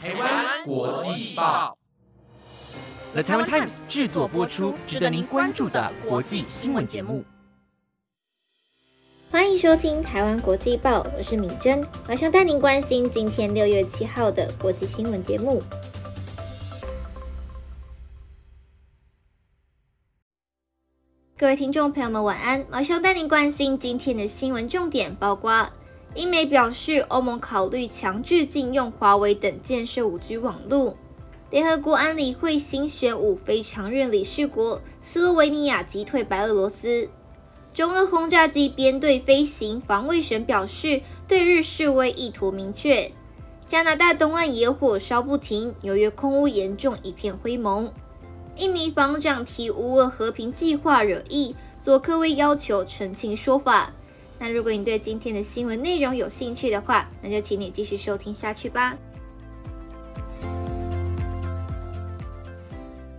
台湾国际报，The Taiwan Times 制作播出，值得您关注的国际新闻节目。欢迎收听台湾国际报，我是敏珍，马上带您关心今天六月七号的国际新闻节目。各位听众朋友们，晚安！马上带您关心今天的新闻重点，包括。英美表示，欧盟考虑强制禁用华为等建设五 G 网络。联合国安理会新选五非常任理事国，斯洛维尼亚击退白俄罗斯。中俄轰炸机编队飞行，防卫省表示对日示威意图明确。加拿大东岸野火烧不停，纽约空污严重，一片灰蒙。印尼防长提乌俄和平计划惹议，佐科威要求澄清说法。那如果你对今天的新闻内容有兴趣的话，那就请你继续收听下去吧。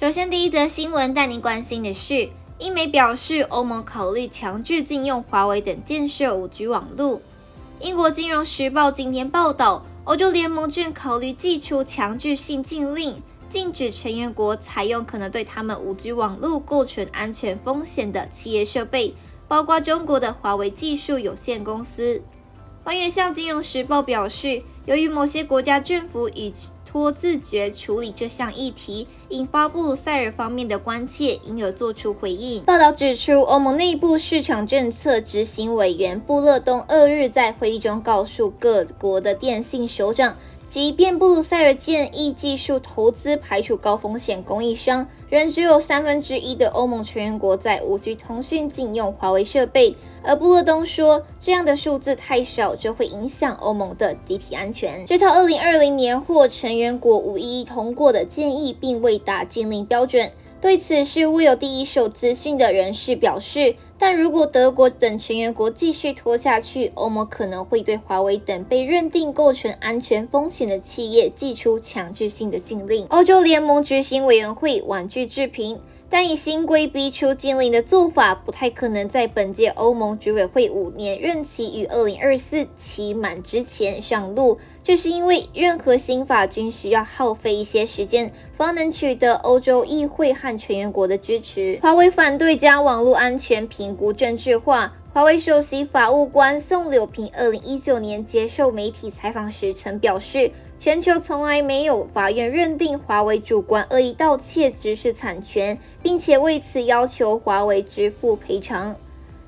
首先，第一则新闻带您关心的是，英媒表示欧盟考虑强制禁用华为等建设五 G 网络。英国金融时报今天报道，欧洲联盟正考虑寄出强制性禁令，禁止成员国采用可能对他们五 G 网络构成安全风险的企业设备。包括中国的华为技术有限公司，官员向《金融时报》表示，由于某些国家政府已拖自觉处理这项议题，引发布鲁塞尔方面的关切，因而作出回应。报道指出，欧盟内部市场政策执行委员布勒东二日在会议中告诉各国的电信首长。即便布鲁塞尔建议技术投资排除高风险供应商，仍只有三分之一的欧盟成员国在 5G 通讯禁用华为设备。而布勒东说，这样的数字太少，就会影响欧盟的集体安全。这套2020年获成员国无异议通过的建议，并未达禁令标准。对此事未有第一手资讯的人士表示。但如果德国等成员国继续拖下去，欧盟可能会对华为等被认定构成安全风险的企业寄出强制性的禁令。欧洲联盟执行委员会婉拒置评。但以新规逼出禁令的做法，不太可能在本届欧盟执委会五年任期于二零二四期满之前上路。这是因为任何新法均需要耗费一些时间，方能取得欧洲议会和成员国的支持。华为反对将网络安全评估政治化。华为首席法务官宋柳平二零一九年接受媒体采访时曾表示，全球从来没有法院认定华为主观恶意盗窃知识产权，并且为此要求华为支付赔偿。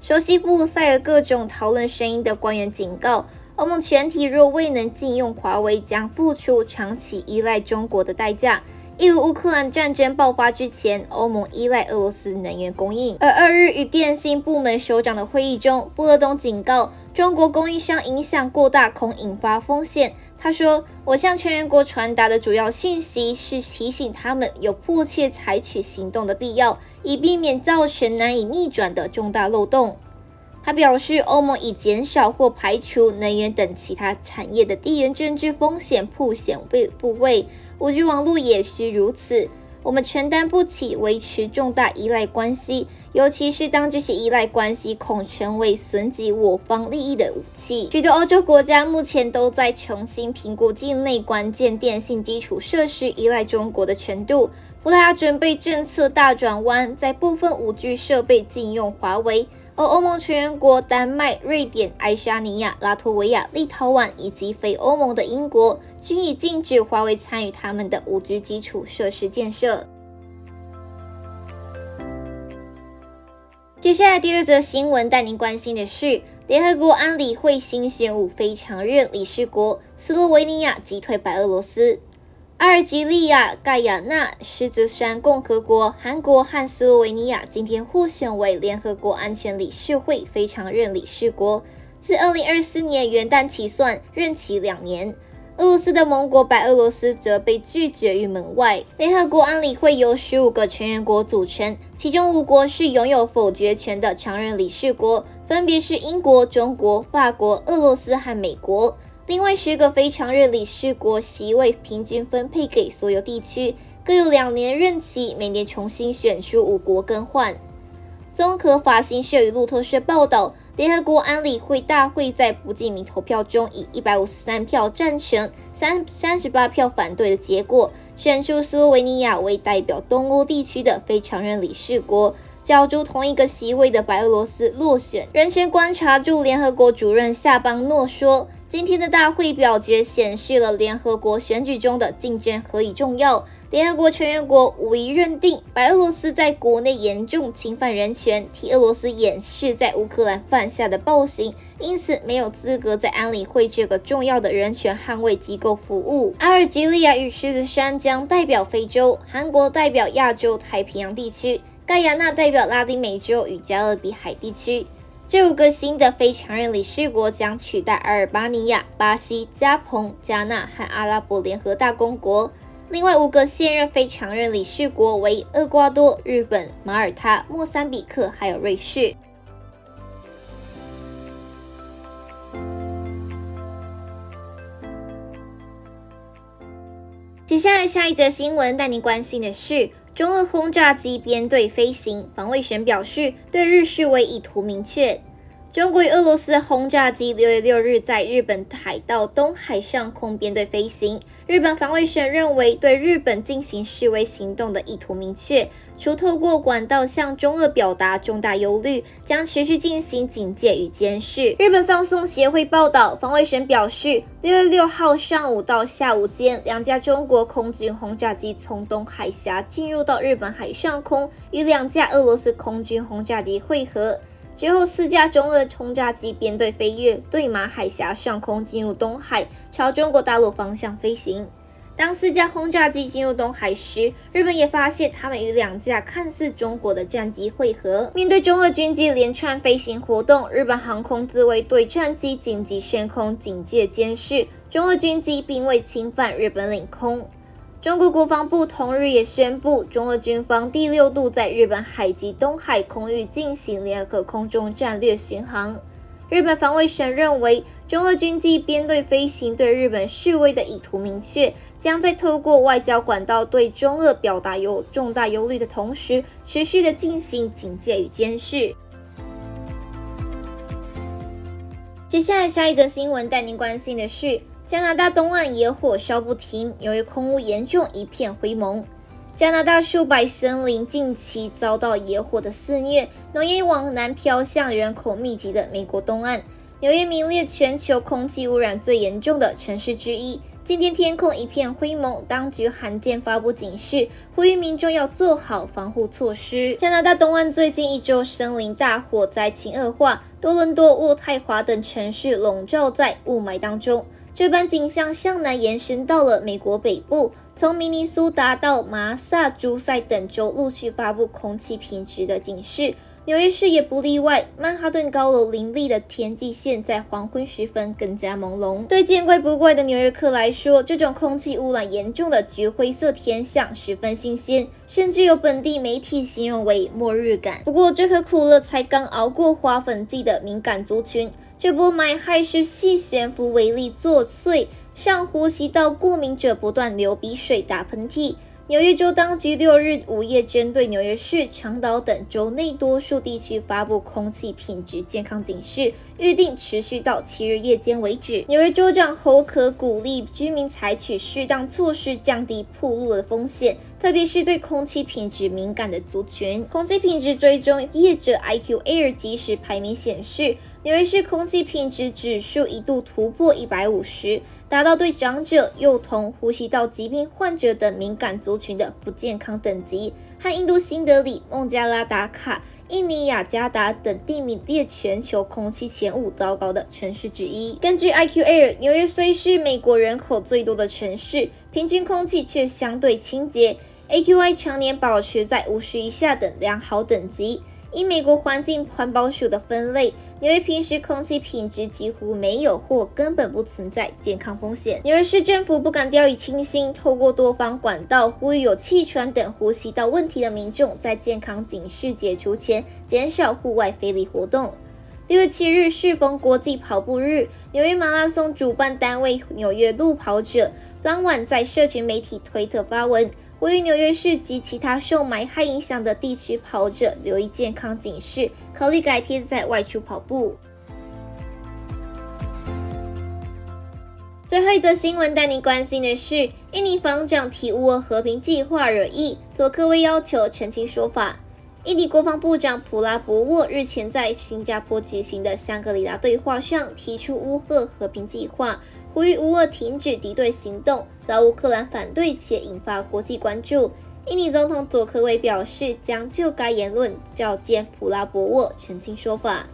熟悉布鲁塞尔各种讨论声音的官员警告，欧盟全体若未能禁用华为，将付出长期依赖中国的代价。例如，乌克兰战争爆发之前，欧盟依赖俄罗斯能源供应。而二日与电信部门首长的会议中，布勒东警告中国供应商影响过大，恐引发风险。他说：“我向成员国传达的主要信息是提醒他们有迫切采取行动的必要，以避免造成难以逆转的重大漏洞。”他表示，欧盟已减少或排除能源等其他产业的地缘政治风险铺险位部位。五 G 网络也是如此，我们承担不起维持重大依赖关系，尤其是当这些依赖关系恐成为损及我方利益的武器。许多欧洲国家目前都在重新评估境内关键电信基础设施依赖中国的程度。葡萄牙准备政策大转弯，在部分五 G 设备禁用华为。而欧盟成员国丹麦、瑞典、爱沙尼亚、拉脱维亚、立陶宛以及非欧盟的英国均已禁止华为参与他们的五 G 基础设施建设。接下来第二则新闻带您关心的是，联合国安理会新选五非常任理事国斯洛维尼亚击退白俄罗斯。阿尔及利亚、盖亚纳、狮子山共和国、韩国和斯洛维尼亚今天获选为联合国安全理事会非常任理事国，自2024年元旦起算，任期两年。俄罗斯的盟国白俄罗斯则被拒绝于门外。联合国安理会由十五个成员国组成，其中五国是拥有否决权的常任理事国，分别是英国、中国、法国、俄罗斯和美国。另外十个非常任理事国席位平均分配给所有地区，各有两年任期，每年重新选出五国更换。综合法新社与路透社报道，联合国安理会大会在不记名投票中以一百五十三票赞成、三三十八票反对的结果，选出斯洛维尼亚为代表东欧地区的非常任理事国。角逐同一个席位的白俄罗斯落选。人权观察驻联合国主任夏邦诺说：“今天的大会表决显示了联合国选举中的竞争何以重要。联合国成员国无疑认定白俄罗斯在国内严重侵犯人权，替俄罗斯掩饰在乌克兰犯下的暴行，因此没有资格在安理会这个重要的人权捍卫机构服务。阿尔及利亚与狮子山将代表非洲，韩国代表亚洲太平洋地区。”盖亚纳代表拉丁美洲与加勒比海地区，这五个新的非常任理事国将取代阿尔巴尼亚、巴西、加蓬、加纳和阿拉伯联合大公国。另外五个现任非常任理事国为厄瓜多、日本、马耳他、莫桑比克还有瑞士。接下来下一则新闻带您关心的是。中俄轰炸机编队飞行，防卫省表示对日示威意图明确。中国与俄罗斯轰炸机六月六日在日本海盗东海上空编队飞行。日本防卫省认为对日本进行示威行动的意图明确，除透过管道向中俄表达重大忧虑，将持续进行警戒与监视。日本放送协会报道，防卫省表示，六月六号上午到下午间，两架中国空军轰炸机从东海峡进入到日本海上空，与两架俄罗斯空军轰炸机会合。随后，四架中俄轰炸机编队飞越对马海峡上空，进入东海，朝中国大陆方向飞行。当四架轰炸机进入东海时，日本也发现他们与两架看似中国的战机汇合。面对中俄军机连串飞行活动，日本航空自卫队战机紧急升空警戒监视中俄军机，并未侵犯日本领空。中国国防部同日也宣布，中俄军方第六度在日本海及东海空域进行联合空中战略巡航。日本防卫省认为，中俄军机编队飞行对日本示威的意图明确，将在透过外交管道对中俄表达有重大忧虑的同时，持续的进行警戒与监视。接下来，下一则新闻带您关心的是。加拿大东岸野火烧不停，由于空污严重，一片灰蒙。加拿大数百森林近期遭到野火的肆虐，浓烟往南飘向人口密集的美国东岸。纽约名列全球空气污染最严重的城市之一。今天天空一片灰蒙，当局罕见发布警示，呼吁民众要做好防护措施。加拿大东岸最近一周森林大火灾情恶化，多伦多、渥太华等城市笼罩在雾霾当中。这般景象向南延伸到了美国北部，从明尼苏达到马萨诸塞等州陆续发布空气品质的警示，纽约市也不例外。曼哈顿高楼林立的天际线在黄昏时分更加朦胧。对见怪不怪的纽约客来说，这种空气污染严重的橘灰色天象十分新鲜，甚至有本地媒体形容为末日感。不过，这颗苦乐才刚熬过花粉季的敏感族群。这波霾害是细悬浮微粒作祟，上呼吸道过敏者不断流鼻水、打喷嚏。纽约州当局六日午夜针对纽约市、长岛等州内多数地区发布空气品质健康警示，预定持续到七日夜间为止。纽约州长侯可鼓励居民采取适当措施，降低暴露的风险，特别是对空气品质敏感的族群。空气品质追踪业者 IQ Air 即时排名显示。纽约市空气品质指数一度突破一百五十，达到对长者、幼童、呼吸道疾病患者等敏感族群的不健康等级，和印度新德里、孟加拉达卡、印尼雅加达等地名列全球空气前五糟糕的城市之一。根据 IQ Air，纽约虽是美国人口最多的城市，平均空气却相对清洁，AQI 常年保持在五十以下等良好等级。以美国环境环保署的分类，纽约平时空气品质几乎没有或根本不存在健康风险。纽约市政府不敢掉以轻心，透过多方管道呼吁有气喘等呼吸道问题的民众在健康警示解除前减少户外非礼活动。六月七日适逢国际跑步日，纽约马拉松主办单位纽约路跑者当晚在社群媒体推特发文。位于纽约市及其他受霾害影响的地区跑者留意健康警示，考虑改天再外出跑步。最后一则新闻带您关心的是，印尼防长提乌俄和平计划惹议，佐科威要求澄清说法。印尼国防部长普拉博沃日前在新加坡举行的香格里拉对话上提出乌俄和平计划，呼吁乌俄停止敌对行动，遭乌克兰反对且引发国际关注。印尼总统佐科威表示，将就该言论召见普拉博沃澄清说法。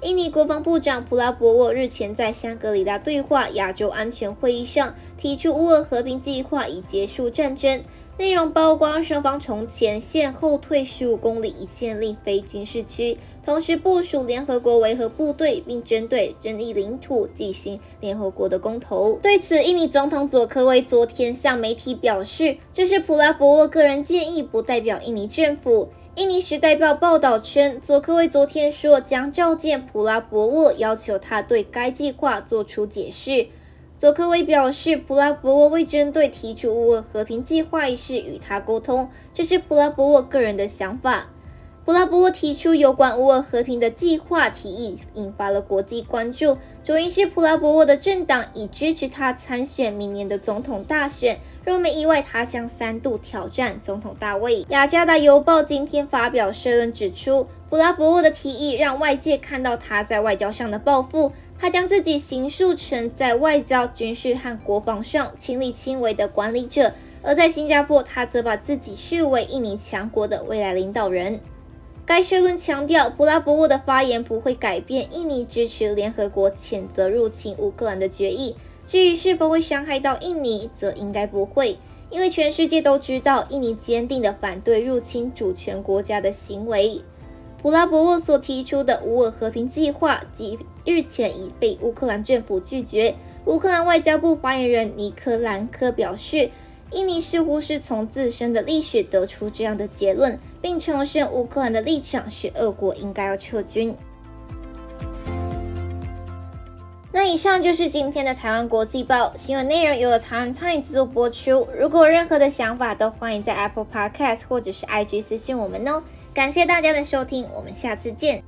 印尼国防部长普拉博沃日前在香格里拉对话亚洲安全会议上提出，乌俄和平计划以结束战争，内容包括双方从前线后退十五公里，以建立非军事区，同时部署联合国维和部队，并针对争议领土进行联合国的公投。对此，印尼总统佐科威昨天向媒体表示，这是普拉博沃个人建议，不代表印尼政府。印尼时代报报道称，佐科威昨天说将召见普拉博沃，要求他对该计划做出解释。佐科维表示，普拉博沃未针对提出乌俄和平计划一事与他沟通，这是普拉博沃个人的想法。普拉博沃提出有关乌俄和平的计划提议，引发了国际关注。主因是普拉博沃的政党已支持他参选明年的总统大选。若没意外，他将三度挑战总统大位。雅加达邮报今天发表社论指出，普拉博沃的提议让外界看到他在外交上的抱负。他将自己形塑成在外交、军事和国防上亲力亲为的管理者，而在新加坡，他则把自己视为印尼强国的未来领导人。该社论强调，普拉博沃的发言不会改变印尼支持联合国谴责入侵乌克兰的决议。至于是否会伤害到印尼，则应该不会，因为全世界都知道印尼坚定的反对入侵主权国家的行为。普拉博沃所提出的无俄和平计划，即日前已被乌克兰政府拒绝。乌克兰外交部发言人尼克兰科表示。印尼似乎是从自身的历史得出这样的结论，并重申乌克兰的立场是俄国应该要撤军。那以上就是今天的台湾国际报新闻内容，由台湾参与制作播出。如果有任何的想法，都欢迎在 Apple Podcast 或者是 IG 私信我们哦。感谢大家的收听，我们下次见。